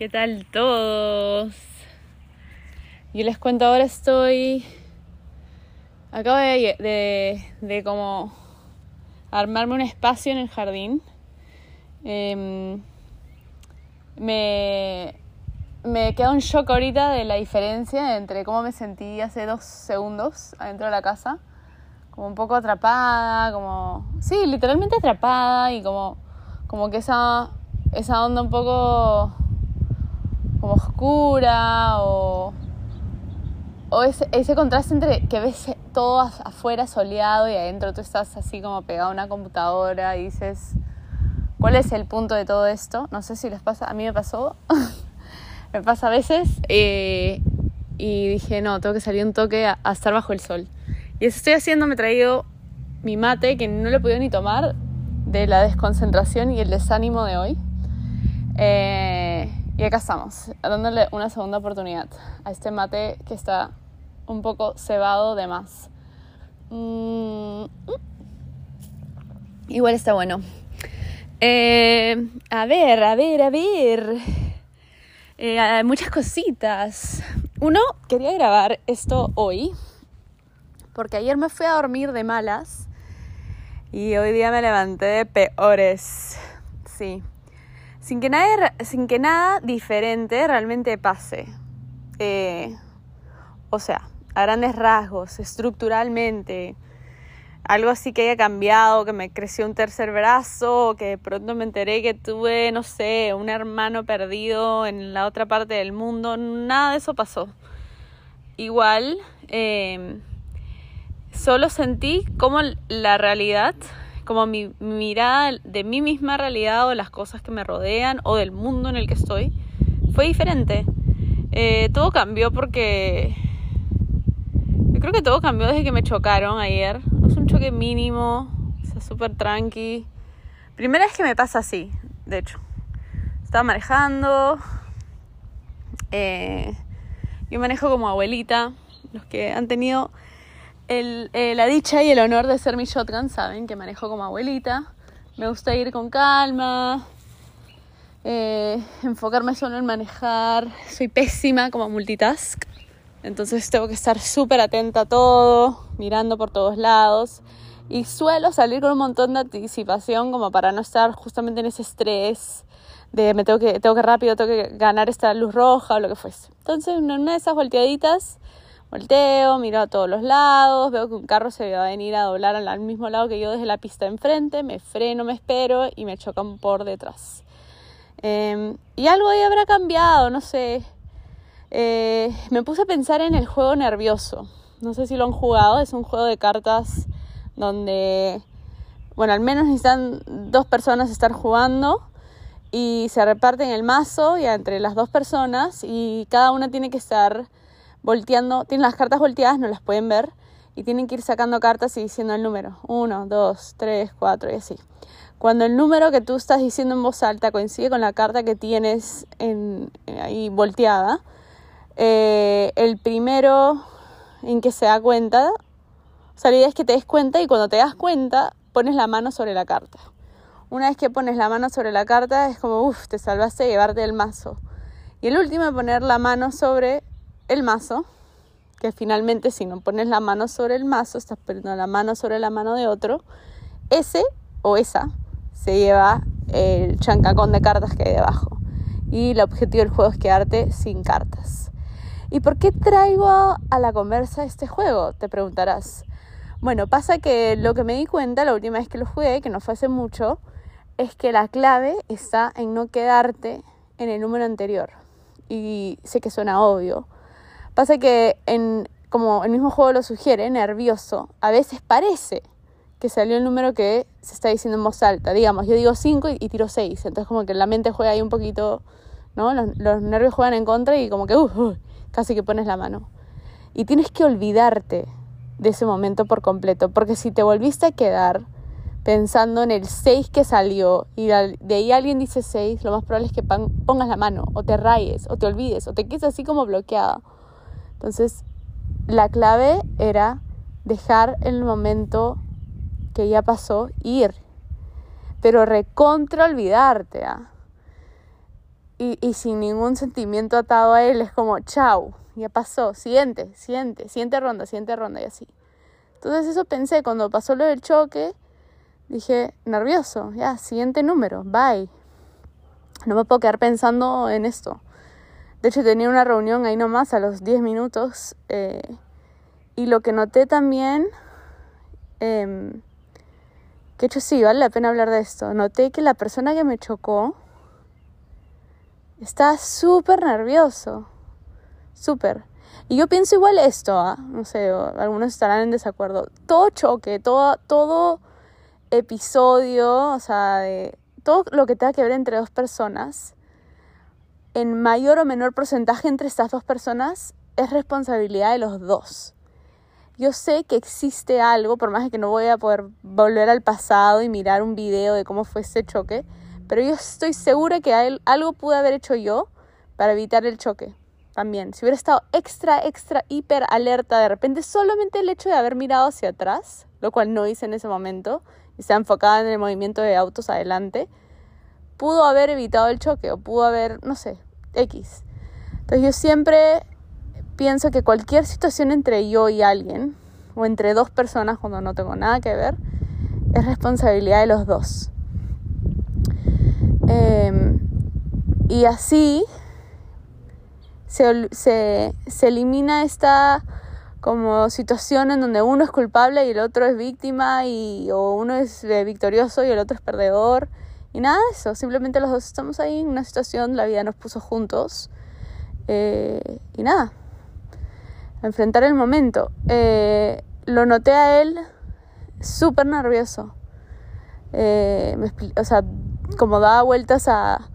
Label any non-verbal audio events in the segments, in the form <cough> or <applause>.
¿Qué tal todos? Yo les cuento ahora estoy... Acabo de, de, como armarme un espacio en el jardín. Em, me, me queda un shock ahorita de la diferencia entre cómo me sentí hace dos segundos adentro de la casa. Como un poco atrapada, como... Sí, literalmente atrapada y como, como que esa, esa onda un poco como oscura o, o ese, contraste entre que ves todo afuera soleado y adentro tú estás así como pegado a una computadora y dices, ¿cuál es el punto de todo esto? No sé si les pasa, a mí me pasó, <laughs> me pasa a veces eh, y dije, no, tengo que salir un toque a, a, estar bajo el sol. Y eso estoy haciendo, me he traído mi mate que no lo he podido ni tomar de la desconcentración y el desánimo de hoy. Eh, y acá estamos, dándole una segunda oportunidad a este mate que está un poco cebado de más. Mm, igual está bueno. Eh, a ver, a ver, a ver. Eh, muchas cositas. Uno, quería grabar esto hoy, porque ayer me fui a dormir de malas y hoy día me levanté de peores. Sí sin que nada, sin que nada diferente realmente pase. Eh, o sea, a grandes rasgos, estructuralmente, algo así que haya cambiado, que me creció un tercer brazo, que de pronto me enteré que tuve, no sé, un hermano perdido en la otra parte del mundo, nada de eso pasó. Igual, eh, solo sentí como la realidad como mi, mirada de mi misma realidad o las cosas que me rodean o del mundo en el que estoy fue diferente. Eh, todo cambió porque... Yo creo que todo cambió desde que me chocaron ayer. Es un choque mínimo, o sea, súper tranqui. Primera vez que me pasa así, de hecho. Estaba manejando. Eh, yo manejo como abuelita. Los que han tenido eh, la dicha y el honor de ser mi shotgun saben que manejo como abuelita. Me gusta ir con calma, eh, enfocarme solo en manejar. Soy pésima como multitask, entonces tengo que estar súper atenta a todo, mirando por todos lados. Y suelo salir con un montón de anticipación como para no estar justamente en ese estrés de me tengo que, tengo que rápido, tengo que ganar esta luz roja o lo que fuese. Entonces, en una de esas volteaditas Volteo, miro a todos los lados, veo que un carro se va a venir a doblar al mismo lado que yo desde la pista enfrente, me freno, me espero y me chocan por detrás. Em, y algo ahí habrá cambiado, no sé. Eh, me puse a pensar en el juego nervioso. No sé si lo han jugado, es un juego de cartas donde, bueno, al menos necesitan dos personas estar jugando y se reparten el mazo ya entre las dos personas y cada una tiene que estar volteando, tienen las cartas volteadas, no las pueden ver, y tienen que ir sacando cartas y diciendo el número, 1, 2, 3, 4 y así. Cuando el número que tú estás diciendo en voz alta coincide con la carta que tienes en, ahí volteada, eh, el primero en que se da cuenta, o sea, la idea es que te des cuenta y cuando te das cuenta pones la mano sobre la carta. Una vez que pones la mano sobre la carta es como, uff, te salvaste de llevarte el mazo. Y el último es poner la mano sobre el mazo, que finalmente si no pones la mano sobre el mazo, estás poniendo la mano sobre la mano de otro, ese o esa se lleva el chancacón de cartas que hay debajo. Y el objetivo del juego es quedarte sin cartas. ¿Y por qué traigo a la conversa este juego? Te preguntarás. Bueno, pasa que lo que me di cuenta la última vez que lo jugué, que no fue hace mucho, es que la clave está en no quedarte en el número anterior. Y sé que suena obvio, Pasa que, en, como el mismo juego lo sugiere, nervioso, a veces parece que salió el número que se está diciendo en voz alta. Digamos, yo digo 5 y, tiro 6. Entonces como que la mente juega ahí un poquito, ¿no? Los, los nervios juegan en contra y como que, uh, uh, casi que pones la mano. Y tienes que olvidarte de ese momento por completo, porque si te volviste a quedar pensando en el 6 que salió y de ahí alguien dice 6, lo más probable es que pongas la mano o te rayes o te olvides o te quedes así como bloqueado. Entonces, la clave era dejar el momento que ya pasó ir. pero recontra olvidarte, ¿ah? Y, y sin ningún sentimiento atado a él, es como, chau, ya pasó, siguiente, siguiente, siguiente ronda, siguiente ronda y así. Entonces eso pensé, cuando pasó lo del choque, dije, nervioso, ya, siguiente número, bye. No me puedo quedar pensando en esto. De hecho, tenía una reunión ahí nomás a los 10 minutos. Eh, y lo que noté también, eh, que hecho sí, vale la pena hablar de esto. Noté que la persona que me chocó estaba súper nervioso. Súper. Y yo pienso igual esto, ¿ah? no sé, algunos estarán en desacuerdo. Todo choque, todo, todo episodio, o sea, de todo lo que tenga que ver entre dos personas, en mayor o menor porcentaje entre estas dos personas, es responsabilidad de los dos. Yo sé que existe algo, por más que no voy a poder volver al pasado y mirar un video de cómo fue ese choque, pero yo estoy segura que algo pude haber hecho yo para evitar el choque también. Si hubiera estado extra, extra, hiper alerta de repente, solamente el hecho de haber mirado hacia atrás, lo cual no hice en ese momento, y se enfocada en el movimiento de autos adelante, pudo haber evitado el choque o pudo haber, no sé, X. Entonces yo siempre pienso que cualquier situación entre yo y alguien, o entre dos personas cuando no tengo nada que ver, es responsabilidad de los dos. Em, y así se, se, se elimina esta como situación en donde uno es culpable y el otro es víctima y o uno es eh, victorioso y el otro es perdedor y nada de eso simplemente los dos estamos ahí en una situación la vida nos puso juntos eh, y nada enfrentar el momento. Eh, lo noté a él súper nervioso. O sea como daba vueltas a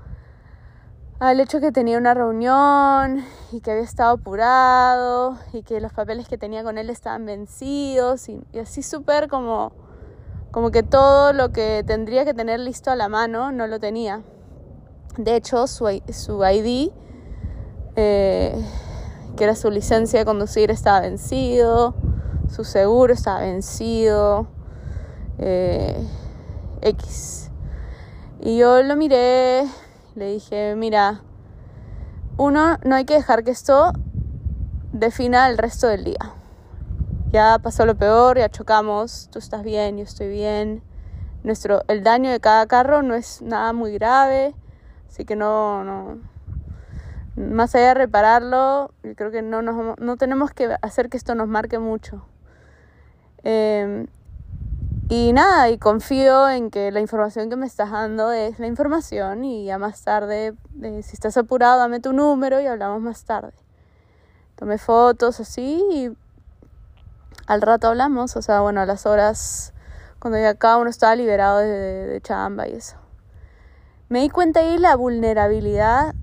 al hecho que tenía una reunión y que había estado apurado y que los papeles que tenía con él estaban vencidos y, así súper como, como que todo lo que tendría que tener listo a la mano no lo tenía. De hecho, su, su ID, eh, que era su licencia de conducir, estaba vencido, su seguro estaba vencido, eh, X. Y yo lo miré le dije, mira, uno, no hay que dejar que esto defina el resto del día. Ya pasó lo peor, ya chocamos, tú estás bien, yo estoy bien. Nuestro, el daño de cada carro no es nada muy grave, así que no, no, más allá de repararlo, creo que no, nos, no tenemos que hacer que esto nos marque mucho. Eh, y nada, y confío en que la información que me estás dando es la información y ya más tarde, eh, si estás apurado, dame tu número y hablamos más tarde. Tomé fotos así y al rato hablamos, o sea, bueno, a las horas cuando ya cada uno estaba liberado de, de chamba y eso. Me di cuenta ahí la vulnerabilidad,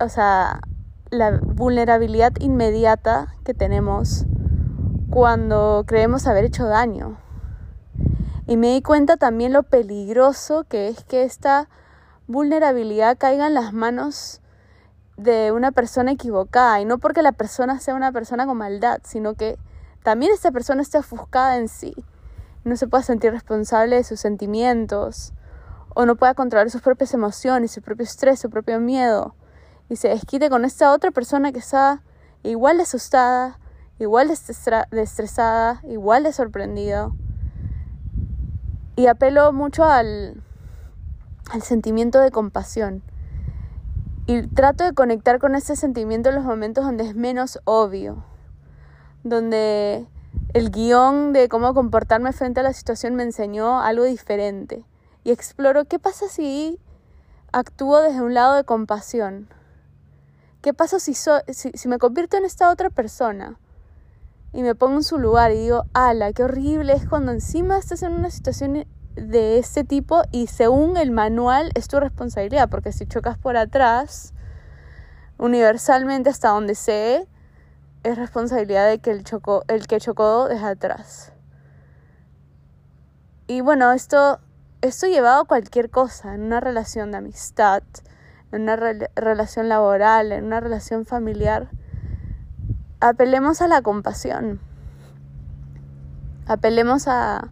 o sea, la vulnerabilidad inmediata que tenemos cuando creemos haber hecho daño. Y me di cuenta también lo peligroso que es que esta vulnerabilidad caiga en las manos de una persona equivocada. Y no porque la persona sea una persona con maldad, sino que también esta persona esté ofuscada en sí. No se pueda sentir responsable de sus sentimientos. O no pueda controlar sus propias emociones, su propio estrés, su propio miedo. Y se desquite con esta otra persona que está igual de asustada, igual de estresada, igual de sorprendido. Y apelo mucho al sentimiento de compasión. Y trato de conectar con ese sentimiento en los momentos donde es menos obvio, donde el guion de cómo comportarme frente a la situación me enseñó algo diferente. Y exploro qué pasa si actúo desde un lado de compasión. ¿Qué pasa si, si, si me convierto en esta otra persona? y me pongo en su lugar y digo, ala, qué horrible es cuando encima estás en una situación de este tipo y según el manual es tu responsabilidad, porque si chocas por atrás, universalmente hasta donde sé, es responsabilidad de que el, chocó, el que chocó desde atrás. Y bueno, esto, esto llevado a cualquier cosa, en una relación de amistad, en una relación laboral, en una relación familiar apelemos a la compasión. Apelemos a,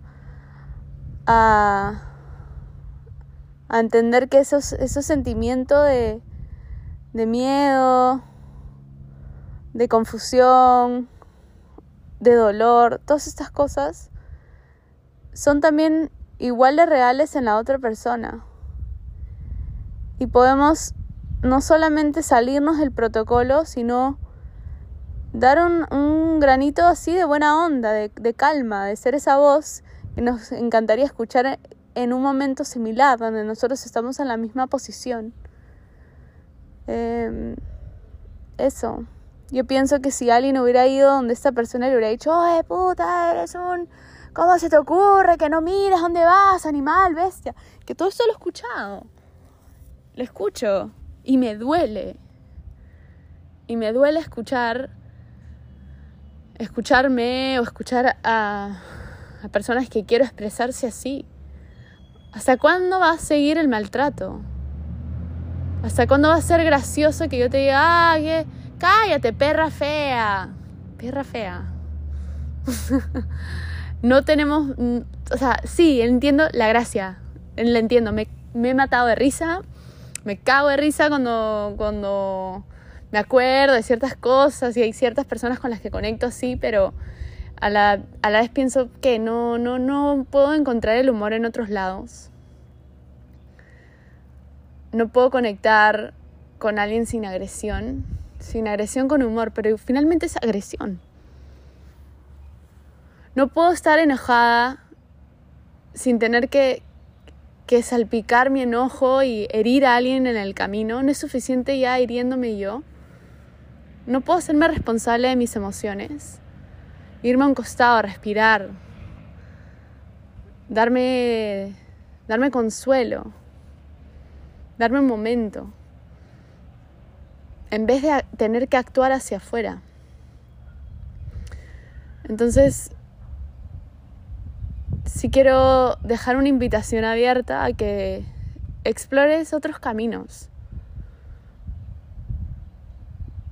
a, a entender que esos, esos sentimientos de, de miedo, de confusión, de dolor, todas estas cosas son también igual de reales en la otra persona. Y podemos no solamente salirnos del protocolo, sino dar un, granito así de buena onda, de, calma, de ser esa voz que nos encantaría escuchar en un momento similar, donde nosotros estamos en la misma posición. Em, eso. Yo pienso que si alguien hubiera ido donde esta persona le hubiera dicho, ¡ay puta, eres un... ¿Cómo se te ocurre que no miras dónde vas, animal, bestia? Que todo esto lo he escuchado. Lo escucho y me duele. Y me duele escuchar escucharme o escuchar a, a personas que quiero expresarse así. ¿Hasta cuándo va a seguir el maltrato? ¿Hasta cuándo va a ser gracioso que yo te diga, ah, cállate, perra fea? Perra fea. <laughs> no tenemos, o sea, sí, entiendo la gracia, la entiendo, me, me, he matado de risa, me cago de risa cuando, cuando me acuerdo de ciertas cosas y hay ciertas personas con las que conecto así, pero a la, a la vez pienso que no, no, no puedo encontrar el humor en otros lados. No puedo conectar con alguien sin agresión, sin agresión con humor, pero finalmente es agresión. No puedo estar enojada sin tener que, que salpicar mi enojo y herir a alguien en el camino. No es suficiente ya hiriéndome yo. No puedo hacerme responsable de mis emociones. Irme a un costado, respirar, darme, darme consuelo, darme un momento, en vez de tener que actuar hacia afuera. Entonces, sí quiero dejar una invitación abierta a que explores otros caminos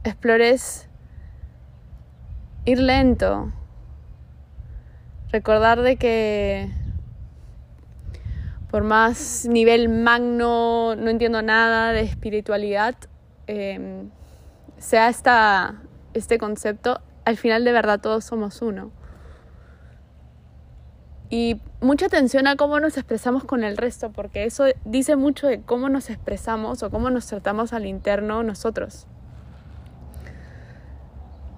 explores ir lento, recordar de que por más nivel magno, no entiendo nada de espiritualidad, em, sea esta, este concepto, al final de verdad todos somos uno. Y mucha atención a cómo nos expresamos con el resto, porque eso dice mucho de cómo nos expresamos o cómo nos tratamos al interno nosotros.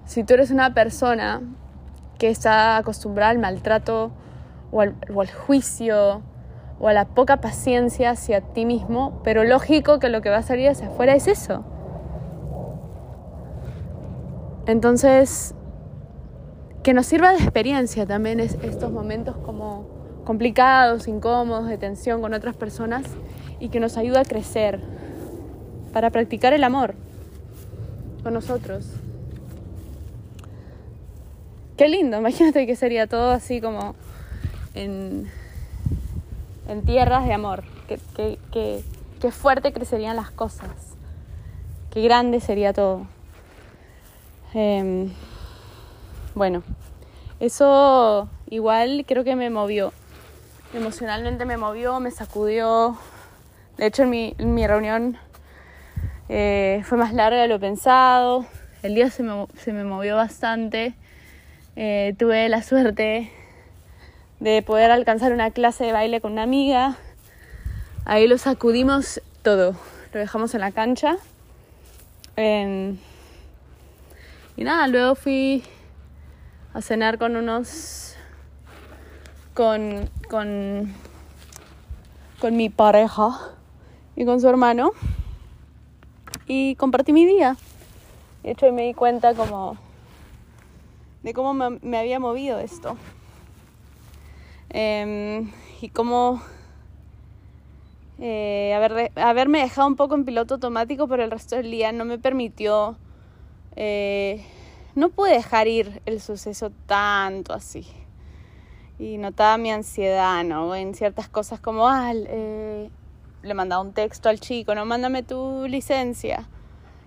Si tú eres una persona que está acostumbrada al maltrato o al, juicio o a la poca paciencia hacia ti mismo, pero lógico que lo que va a salir hacia afuera es eso. Entonces, que nos sirva de experiencia también es estos momentos como complicados, incómodos, de tensión con otras personas y que nos ayuda a crecer para practicar el amor con nosotros. Qué lindo, <laughs> imagínate que sería todo así como en tierras de amor. Qué, fuerte crecerían las cosas. Qué grande sería todo. Em, bueno, eso igual creo que me movió. Emocionalmente me movió, me sacudió. De hecho, en mi, mi reunión eh, fue más larga de lo pensado. El día se me, se me movió bastante. Eh, tuve la suerte de poder alcanzar una clase de baile con una amiga. Ahí lo sacudimos todo, lo dejamos en la cancha. Y nada, luego fui a cenar con unos. con. con. con mi pareja y con su hermano. Y compartí mi día. De hecho, me di cuenta como de cómo me, había movido esto. Em, y cómo eh, haberme dejado un poco en piloto automático por el resto del día no me permitió, eh, no pude dejar ir el suceso tanto así. Y notaba mi ansiedad, ¿no? En ciertas cosas como, ah, eh, le mandaba un texto al chico, no, mándame tu licencia.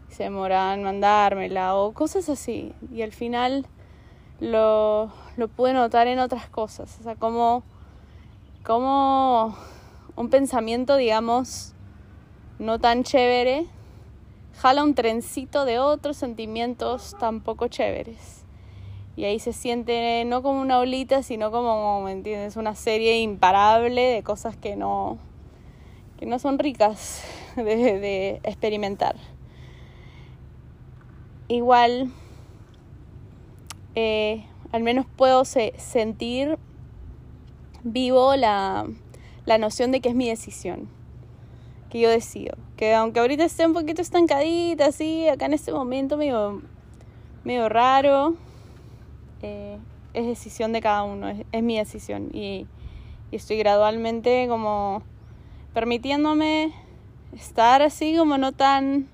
se demoraban en mandármela o cosas así. Y al final lo, lo pude notar en otras cosas. O sea, como, como un pensamiento, digamos, no tan chévere, jala un trencito de otros sentimientos tampoco chéveres. Y ahí se siente no como una olita, sino como, ¿me entiendes? Una serie imparable de cosas que no, que no son ricas <laughs> de, experimentar. Igual, eh, al menos puedo sentir vivo la, la noción de que es mi decisión, que yo decido. Que aunque ahorita esté un poquito estancadita, así, acá en este momento medio, medio raro, eh, es decisión de cada uno, es, mi decisión. Y, y, estoy gradualmente como permitiéndome estar así como no tan,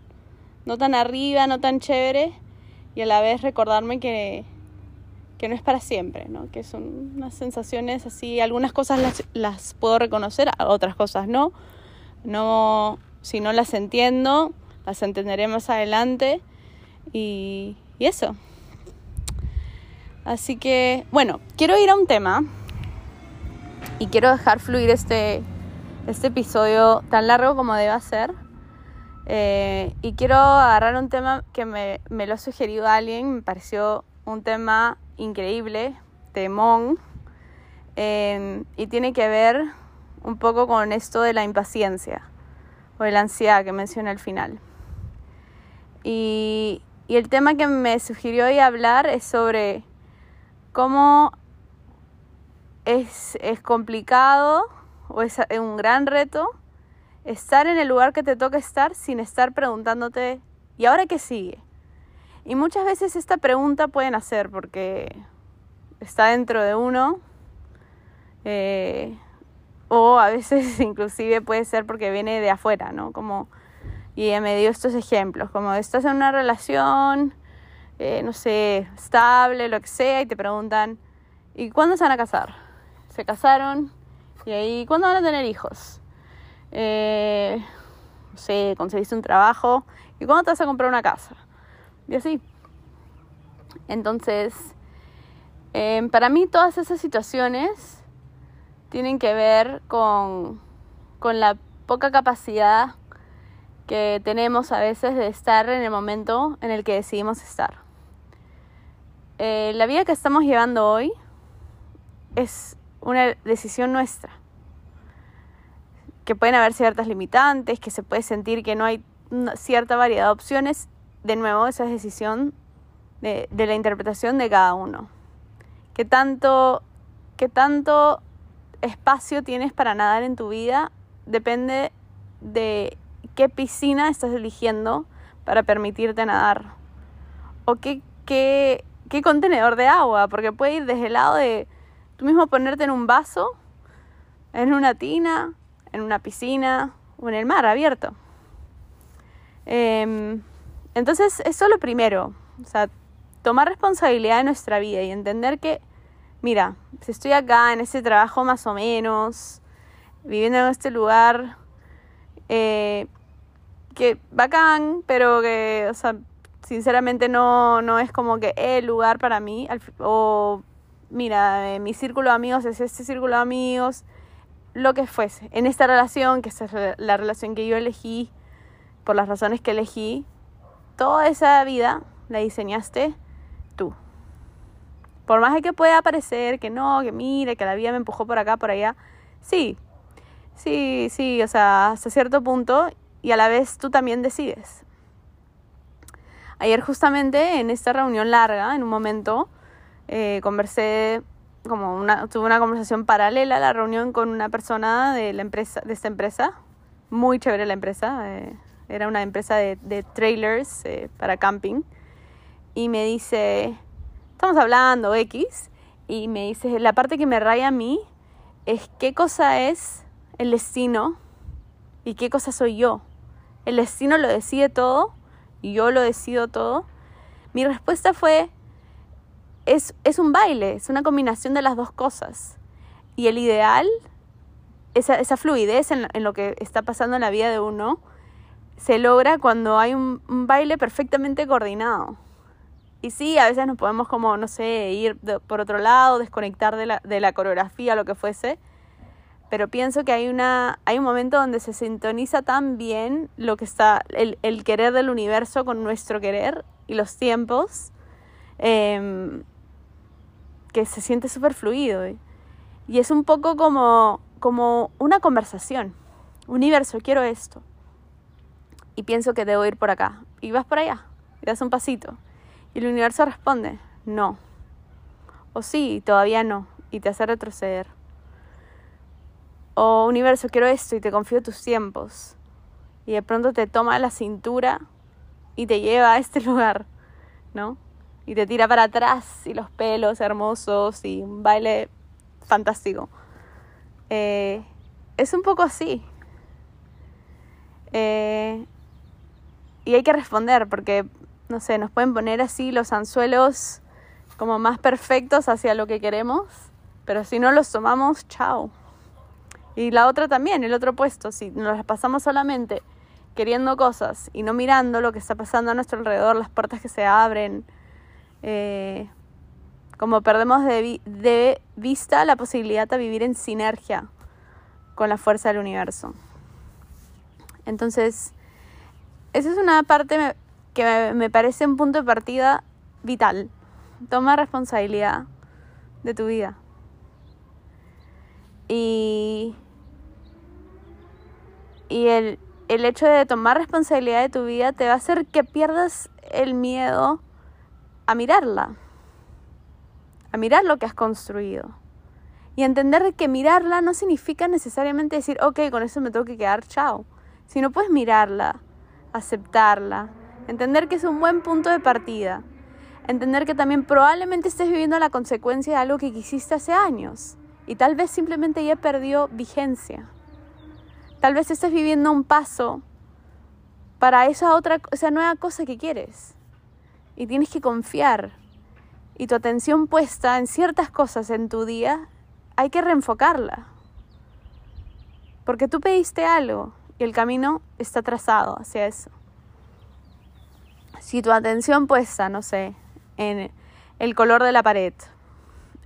no tan arriba, no tan chévere, y a la vez recordarme que, que no es para siempre, ¿no? que son unas sensaciones así, algunas cosas las, las puedo reconocer, otras cosas no. No. Si no las entiendo, las entenderé más adelante y, eso. Así que, bueno, quiero ir a un tema y quiero dejar fluir este, este episodio tan largo como deba ser. Eh, y quiero agarrar un tema que me, me lo ha sugerido alguien, me pareció un tema increíble, temón, em, y tiene que ver un poco con esto de la impaciencia o de la ansiedad que mencioné al final. Y, y el tema que me sugirió hoy hablar es sobre cómo es, es complicado o es un gran reto estar en el lugar que te toca estar sin estar preguntándote, ¿y ahora qué sigue? Y muchas veces esta pregunta pueden hacer porque está dentro de uno. Eh, o a veces <laughs> inclusive puede ser porque viene de afuera, ¿no? Como, y me dio estos ejemplos, como estás en una relación, eh, no sé, estable, lo que sea, y te preguntan, ¿y cuándo se van a casar? Se casaron, y ahí, ¿cuándo van a tener hijos? Eh, no sé, conseguiste un trabajo, ¿y cuándo te vas a comprar una casa? Y así. Entonces, em, para mí todas esas situaciones tienen que ver con, con la poca capacidad que tenemos a veces de estar en el momento en el que decidimos estar. Eh, la vida que estamos llevando hoy es una decisión nuestra. Que pueden haber ciertas limitantes, que se puede sentir que no hay cierta variedad de opciones de nuevo, esa es decisión de, la interpretación de cada uno. ¿Qué tanto, ¿Qué tanto espacio tienes para nadar en tu vida? Depende de qué piscina estás eligiendo para permitirte nadar. O qué, qué, qué contenedor de agua, porque puede ir desde el lado de tú mismo ponerte en un vaso, en una tina, en una piscina o en el mar abierto. Eh, entonces, eso es lo primero. O sea, tomar responsabilidad de nuestra vida y entender que, mira, si estoy acá en este trabajo más o menos, viviendo en este lugar, eh, que bacán, pero que, o sea, sinceramente no, no es como que el lugar para mí. O, mira, eh, mi círculo de amigos es este círculo de amigos, lo que fuese. En esta relación, que es la relación que yo elegí, por las razones que elegí, toda esa vida la diseñaste. Por más que pueda parecer que no, que mire, que la vida me empujó por acá, por allá, sí, sí, sí, o sea, hasta cierto punto y a la vez tú también decides. Ayer justamente en esta reunión larga, en un momento, eh, conversé como una, tuve una conversación paralela a la reunión con una persona de la empresa, de esta empresa, muy chévere la empresa, eh, era una empresa de, de trailers eh, para camping, y me dice, estamos hablando X, y me dice, la parte que me raya a mí es qué cosa es el destino y qué cosa soy yo. El destino lo decide todo y yo lo decido todo. Mi respuesta fue, es, es un baile, es una combinación de las dos cosas. Y el ideal, esa, esa fluidez en, en lo que está pasando en la vida de uno, se logra cuando hay un, baile perfectamente coordinado. Y sí, a veces nos podemos como, no sé, ir por otro lado, desconectar de la, de la coreografía, lo que fuese, pero pienso que hay, una, hay un momento donde se sintoniza tan bien lo que está, el, el querer del universo con nuestro querer y los tiempos, em, que se siente súper fluido. Y es un poco como, como una conversación. Universo, quiero esto. Y pienso que debo ir por acá. Y vas por allá. Y das un pasito. Y el universo responde, no. O sí, todavía no. Y te hace retroceder. O universo, quiero esto y te confío tus tiempos. Y de pronto te toma la cintura y te lleva a este <laughs> lugar, ¿no? Y te tira para atrás y los pelos hermosos y un baile fantástico. Eh, es un poco así. Eh, y hay que responder porque, no sé, nos pueden poner así los anzuelos como más perfectos hacia lo que queremos, pero si no los tomamos, chao. Y la otra también, el otro puesto, si nos las pasamos solamente queriendo cosas y no mirando lo que está pasando a nuestro alrededor, las puertas que se abren, eh, como perdemos de, de, vista la posibilidad de vivir en sinergia con la fuerza del universo. Entonces, esa es una parte que me parece un punto de partida vital. Toma responsabilidad de tu vida. Y, y el, el hecho de tomar responsabilidad de tu vida te va a hacer que pierdas el miedo a mirarla, a mirar lo que has construido. Y entender que mirarla no significa necesariamente decir, ok, con eso me tengo que quedar, chao. Sino puedes mirarla, aceptarla, entender que es un buen punto de partida. Entender que también probablemente estés viviendo la consecuencia de algo que quisiste hace años y tal vez simplemente ya perdió vigencia. Tal vez estés viviendo un paso para esa otra, esa nueva cosa que quieres. Y tienes que confiar. Y tu atención puesta en ciertas cosas en tu día, hay que reenfocarla. Porque tú pediste algo y el camino está trazado hacia eso. Si tu atención puesta, no sé, en el color de la pared,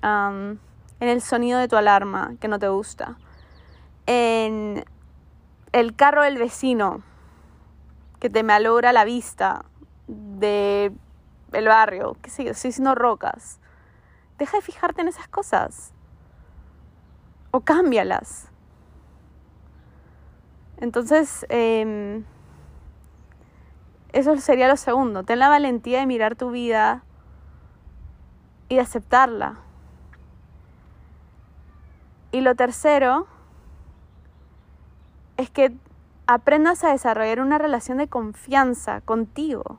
en el sonido de tu alarma que no te gusta, en el carro del vecino que te malogra la vista de el barrio, qué sé yo, estoy haciendo rocas. Deja de fijarte en esas cosas. O cámbialas. Entonces, em, eso sería lo segundo. Ten la valentía de mirar tu vida y de aceptarla. Y lo tercero es que aprendas a desarrollar una relación de confianza contigo,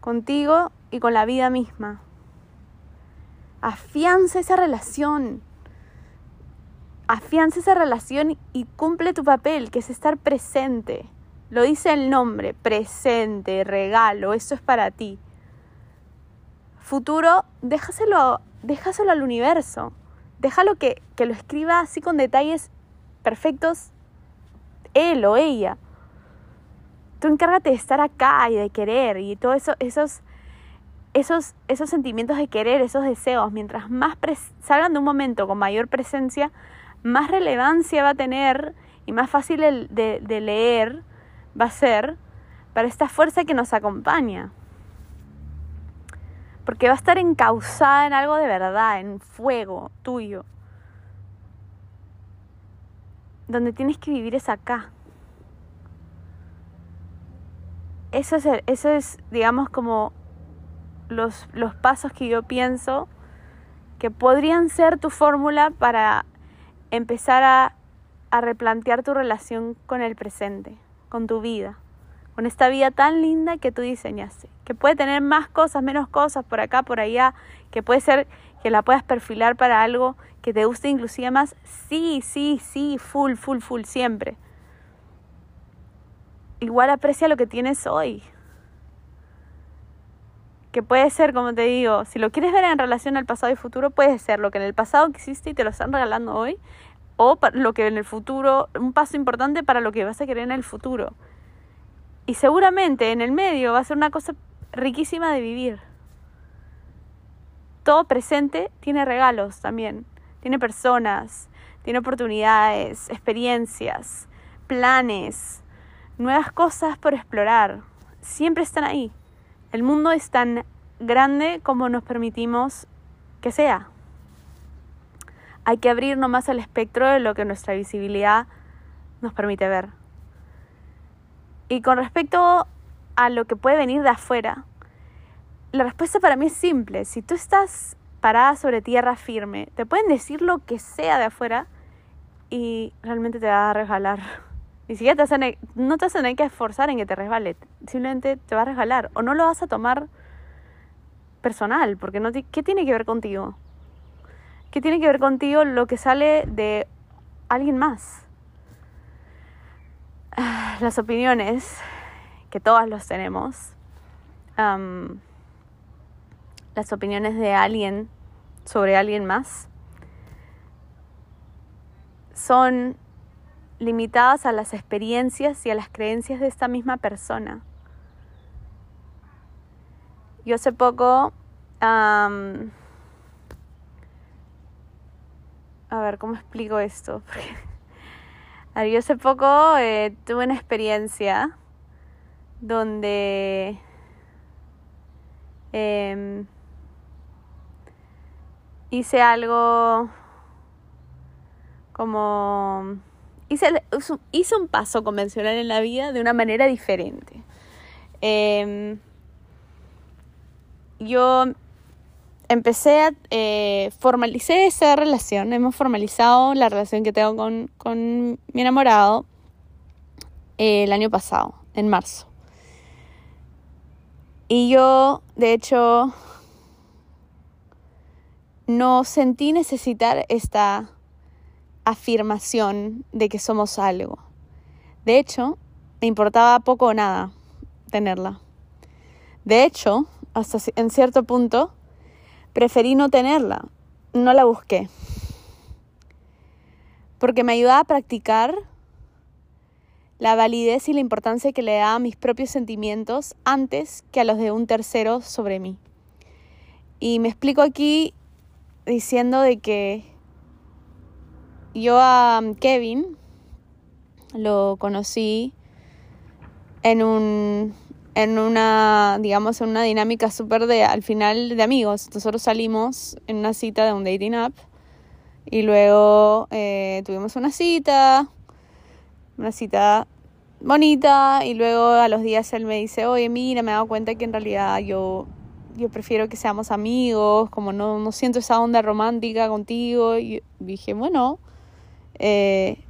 contigo y con la vida misma. Afianza esa relación. Afianza esa relación y cumple tu papel, que es estar presente. Lo dice el nombre, presente, regalo, eso es para ti. Futuro, déjaselo, déjaselo al universo. Déjalo que, que lo escriba así con detalles perfectos él o ella. Tú encárgate de estar acá y de querer y todos eso, esos, esos, esos sentimientos de querer, esos deseos, mientras más salgan de un momento con mayor presencia, más relevancia va a tener y más fácil de, de leer va a ser para esta fuerza que nos acompaña. Porque va a estar encauzada en algo de verdad, en fuego tuyo donde tienes que vivir es acá. Eso es, eso es digamos, como los, los pasos que yo pienso que podrían ser tu fórmula para empezar a, a replantear tu relación con el presente, con tu vida, con esta vida tan linda que tú diseñaste, que puede tener más cosas, menos cosas, por acá, por allá, que puede ser que la puedas perfilar para algo que te guste inclusive más, sí, sí, sí, full, full, full, siempre. Igual aprecia lo que tienes hoy. Que puede ser, como te digo, si lo quieres ver en relación al pasado y futuro, puede ser lo que en el pasado existe y te lo están regalando hoy, o lo que en el futuro, un paso importante para lo que vas a querer en el futuro. Y seguramente en el medio va a ser una cosa riquísima de vivir. Todo presente tiene regalos también tiene personas, tiene oportunidades, experiencias, planes, nuevas cosas por explorar. Siempre están ahí. El mundo es tan grande como nos permitimos que sea. Hay que abrirnos más al espectro de lo que nuestra visibilidad nos permite ver. Y con respecto a lo que puede venir de afuera, la respuesta para mí es simple. Si tú estás parada sobre tierra firme, te pueden decir lo que sea de afuera y realmente te va a resbalar. <laughs> Ni siquiera te no te vas a que esforzar en que te resbale, simplemente te va a resbalar o no lo vas a tomar personal, porque no ¿qué tiene que ver contigo? ¿Qué tiene que ver contigo lo que sale de alguien más? <sighs> Las opiniones, que todas los tenemos, las opiniones de alguien sobre alguien más, son limitadas a las experiencias y a las creencias de esta misma persona. Yo hace poco, a ver, ¿cómo explico esto? <laughs> yo hace poco eh, tuve una experiencia donde em, hice algo como hice, hice, un paso convencional en la vida de una manera diferente. Em, yo empecé a eh, formalicé esa relación, hemos formalizado la relación que tengo con, con mi enamorado eh, el año pasado, en marzo. Y yo, de hecho, no sentí necesitar esta afirmación de que somos algo. De hecho, me importaba poco o nada tenerla. De hecho, hasta en cierto punto, preferí no tenerla. No la busqué. Porque me ayudaba a practicar la validez y la importancia que le daba a mis propios sentimientos antes que a los de un tercero sobre mí. Y me explico aquí diciendo de que yo a Kevin lo conocí en un en una digamos en una dinámica súper de al final de amigos. Nosotros salimos en una cita de un dating app y luego eh, tuvimos una cita una cita bonita y luego a los días él me dice oye mira me he dado cuenta que en realidad yo yo prefiero que seamos amigos como no, no siento esa onda romántica contigo y dije bueno eh,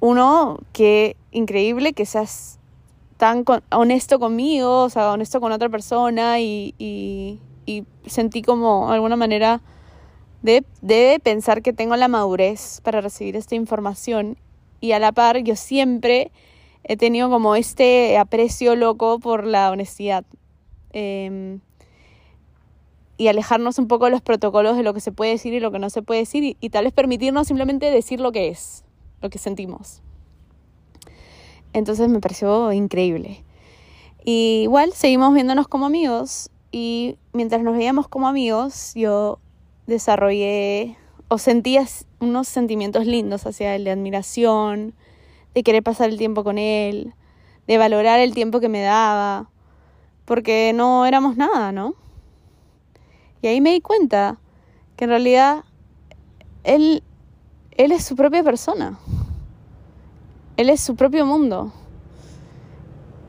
uno, qué increíble que seas tan honesto conmigo, o sea, honesto con otra persona y, y, sentí como alguna manera de, de pensar que tengo la madurez para recibir esta información y a la par yo siempre he tenido como este aprecio loco por la honestidad. Em, y alejarnos un poco de los protocolos de lo que se puede decir y lo que no se puede decir y, tal vez permitirnos simplemente decir lo que es, lo que sentimos. Entonces me pareció increíble. Y igual seguimos viéndonos como amigos y mientras nos veíamos como amigos yo desarrollé o sentía unos sentimientos lindos hacia él de admiración, de querer pasar el tiempo con él, de valorar el tiempo que me daba, porque no éramos nada, ¿no? Y ahí me di cuenta que en realidad él, él es su propia persona. Él es su propio mundo.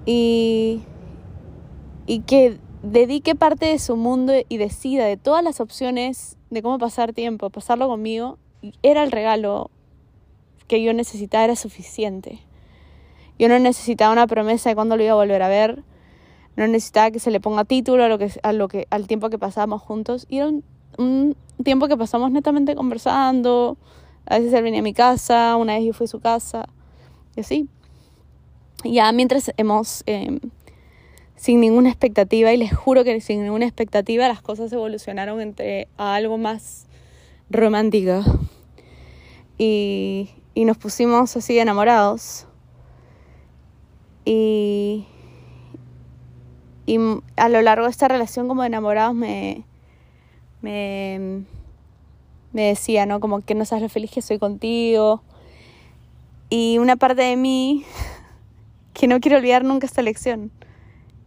Y, y que dedique parte de su mundo y decida de todas las opciones de cómo pasar tiempo, pasarlo conmigo, era el regalo que yo necesitaba, era suficiente. Yo no necesitaba una promesa de cuándo lo iba a volver a ver, no necesitaba que se le ponga título a lo que, a lo que, al tiempo que pasábamos juntos. Y era un, tiempo que pasamos netamente conversando. A veces él venía a mi casa, una vez yo fui a su casa, y así. Ya mientras hemos, em, sin ninguna expectativa, y les juro que sin ninguna expectativa, las cosas evolucionaron entre a algo más romántico. Y, y nos pusimos así enamorados. Y y a lo largo de esta relación como de enamorados me, me, me decía, ¿no? Como que no sabes lo feliz que soy contigo. Y una parte de mí, <laughs> que no quiero olvidar nunca esta lección,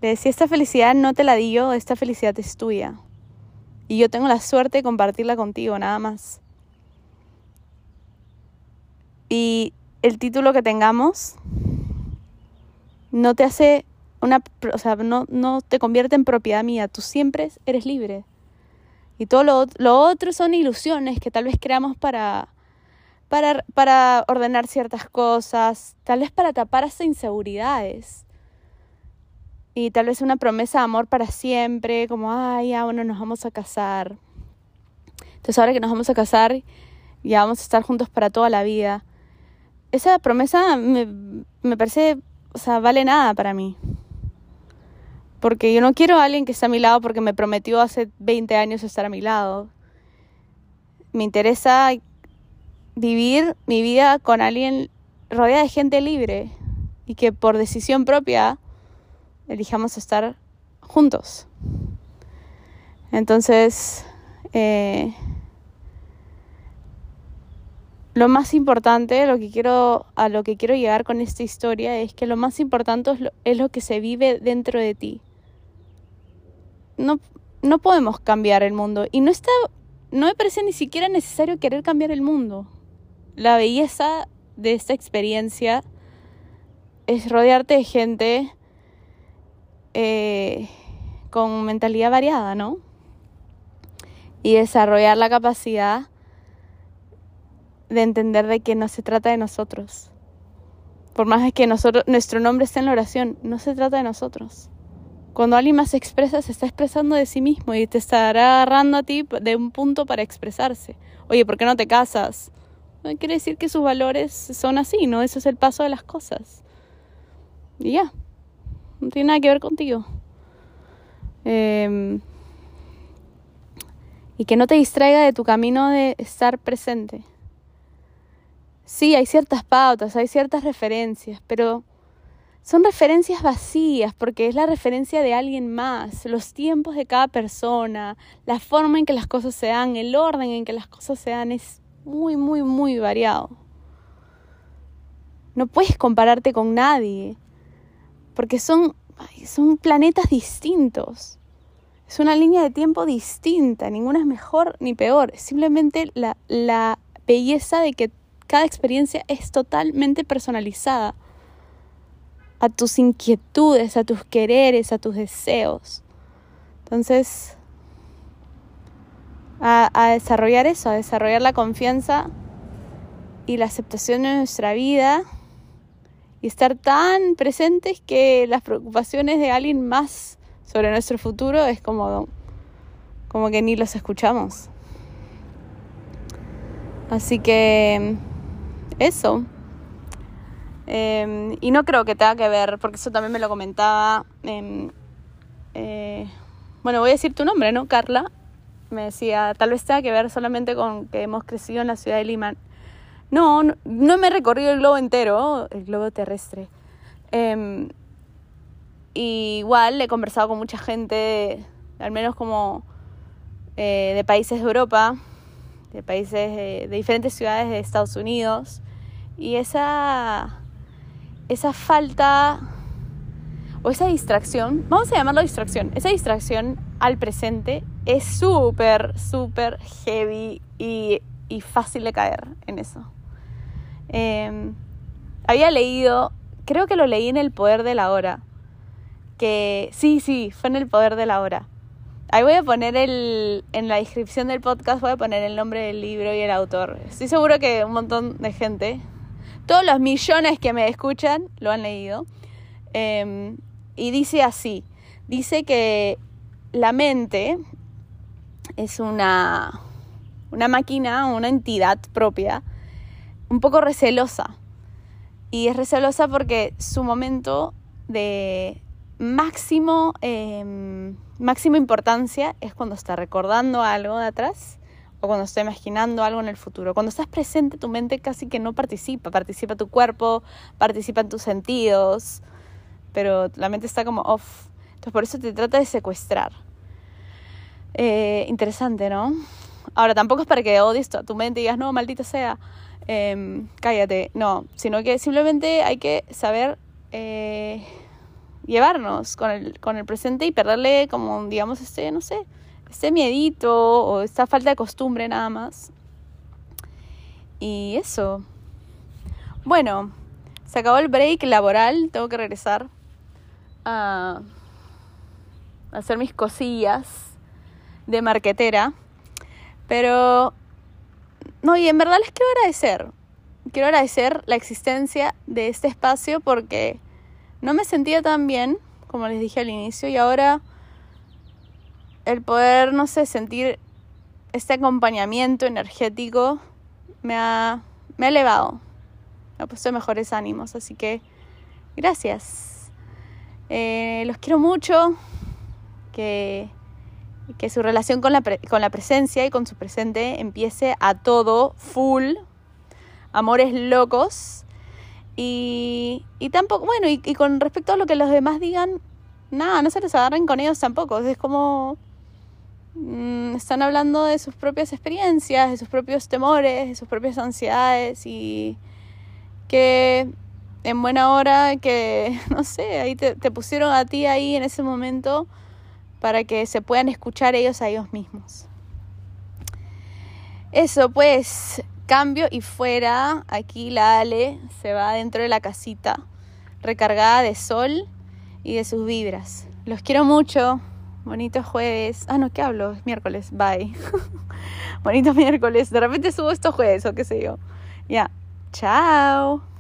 le decía, esta felicidad no te la di yo, esta felicidad es tuya. Y yo tengo la suerte de compartirla contigo, nada más. Y el título que tengamos no te hace una, o sea, no, no te convierte en propiedad mía, tú siempre eres libre. Y todo lo, lo otro son ilusiones que tal vez creamos para, para, para ordenar ciertas cosas, tal vez para tapar esas inseguridades. Y tal vez una promesa de amor para siempre, como, ay, ya, bueno, nos vamos a casar. Entonces ahora que nos vamos a casar, ya vamos a estar juntos para toda la vida. Esa promesa me, me parece, o sea, vale nada para mí. Porque yo no quiero a alguien que esté a mi lado porque me prometió hace 20 años estar a mi lado. Me interesa vivir mi vida con alguien rodeada de gente libre y que por decisión propia elijamos estar juntos. Entonces, eh, lo más importante, lo que quiero, a lo que quiero llegar con esta historia es que lo más importante es lo, es lo que se vive dentro de ti no, no podemos cambiar el mundo. Y no está, no me parece ni siquiera necesario querer cambiar el mundo. La belleza de esta experiencia es rodearte de gente eh, con mentalidad variada, ¿no? Y desarrollar la capacidad de entender de que no se trata de nosotros. Por más que nuestro nombre esté en la oración, no se trata de nosotros. Cuando alguien más se expresa, se está expresando de sí mismo y te estará agarrando a ti de un punto para expresarse. Oye, ¿por qué no te casas? No quiere decir que sus valores son así, ¿no? Eso es el paso de las cosas. Y ya, no tiene nada que ver contigo. Em, y que no te distraiga de tu camino de estar presente. Sí, hay ciertas pautas, hay ciertas referencias, pero son referencias vacías porque es la referencia de alguien más, los tiempos de cada persona, la forma en que las cosas se dan, el orden en que las cosas se dan es muy, muy, muy variado. No puedes compararte con nadie porque son, son planetas distintos. Es una línea de tiempo distinta, ninguna es mejor ni peor, es simplemente la, la belleza de que cada experiencia es totalmente personalizada a tus inquietudes, a tus quereres, a tus deseos. Entonces, a, desarrollar eso, a desarrollar la confianza y la aceptación de nuestra vida y estar tan presentes que las preocupaciones de alguien más sobre nuestro futuro es como, como que ni los escuchamos. Así que eso. Em, y no creo que tenga que ver, porque eso también me lo comentaba. Em, eh, bueno, voy a decir tu nombre, ¿no? Carla. Me decía, tal vez tenga que ver solamente con que hemos crecido en la ciudad de Lima. No, no, me he recorrido el globo entero, el globo terrestre. Em, igual he conversado con mucha gente, al menos como eh, de países de Europa, de países de diferentes ciudades de Estados Unidos. Y esa esa falta o esa distracción, vamos a llamarlo distracción, esa distracción al presente es súper, súper heavy y, fácil de caer en eso. Em, había leído, creo que lo leí en El Poder de la Hora, que sí, sí, fue en El Poder de la Hora. Ahí voy a poner el, en la descripción del podcast, voy a poner el nombre del libro y el autor. Estoy seguro que un montón de gente todos los millones que me escuchan lo han leído. Em, y dice así, dice que la mente es una, una máquina, una entidad propia, un poco recelosa. Y es recelosa porque su momento de máximo, eh, máxima importancia es cuando está recordando algo de atrás o cuando estoy imaginando algo en el futuro. Cuando estás presente, tu mente casi que no participa, participa tu cuerpo, participan tus sentidos, pero la mente está como off. Entonces por eso te trata de secuestrar. Eh, interesante, ¿no? Ahora, tampoco es para que odies a tu mente y digas, no, maldita sea, em, cállate. No, sino que simplemente hay que saber eh, llevarnos con el, con el presente y perderle como, digamos, este, no sé, este miedito o esta falta de costumbre nada más. Y eso. Bueno, se acabó el break laboral, tengo que regresar a hacer mis cosillas de marquetera. Pero, no, y en verdad les quiero agradecer. Quiero agradecer la existencia de este espacio porque no me sentía tan bien, como les dije al inicio, y ahora el poder, no sé, sentir este acompañamiento energético me ha, me ha elevado, me ha puesto mejores ánimos, así que gracias. Eh, los quiero mucho, que, que su relación con la, con la presencia y con su presente empiece a todo, full, amores locos. Y, y tampoco, bueno, y, con respecto a lo que los demás digan, nada, no se les agarren con ellos tampoco. Es como. Mmm, están hablando de sus propias experiencias, de sus propios temores, de sus propias ansiedades y que en buena hora, que <laughs> no sé, ahí te, te pusieron a ti ahí en ese momento para que se puedan escuchar ellos a ellos mismos. Eso pues, cambio y fuera, aquí la Ale se va dentro de la casita, recargada de sol y de sus vibras. Los quiero mucho, bonito jueves. Ah, no, ¿qué hablo? Es miércoles, bye. <laughs> bonito miércoles, de repente subo estos jueves o qué sé yo. Ya, chao.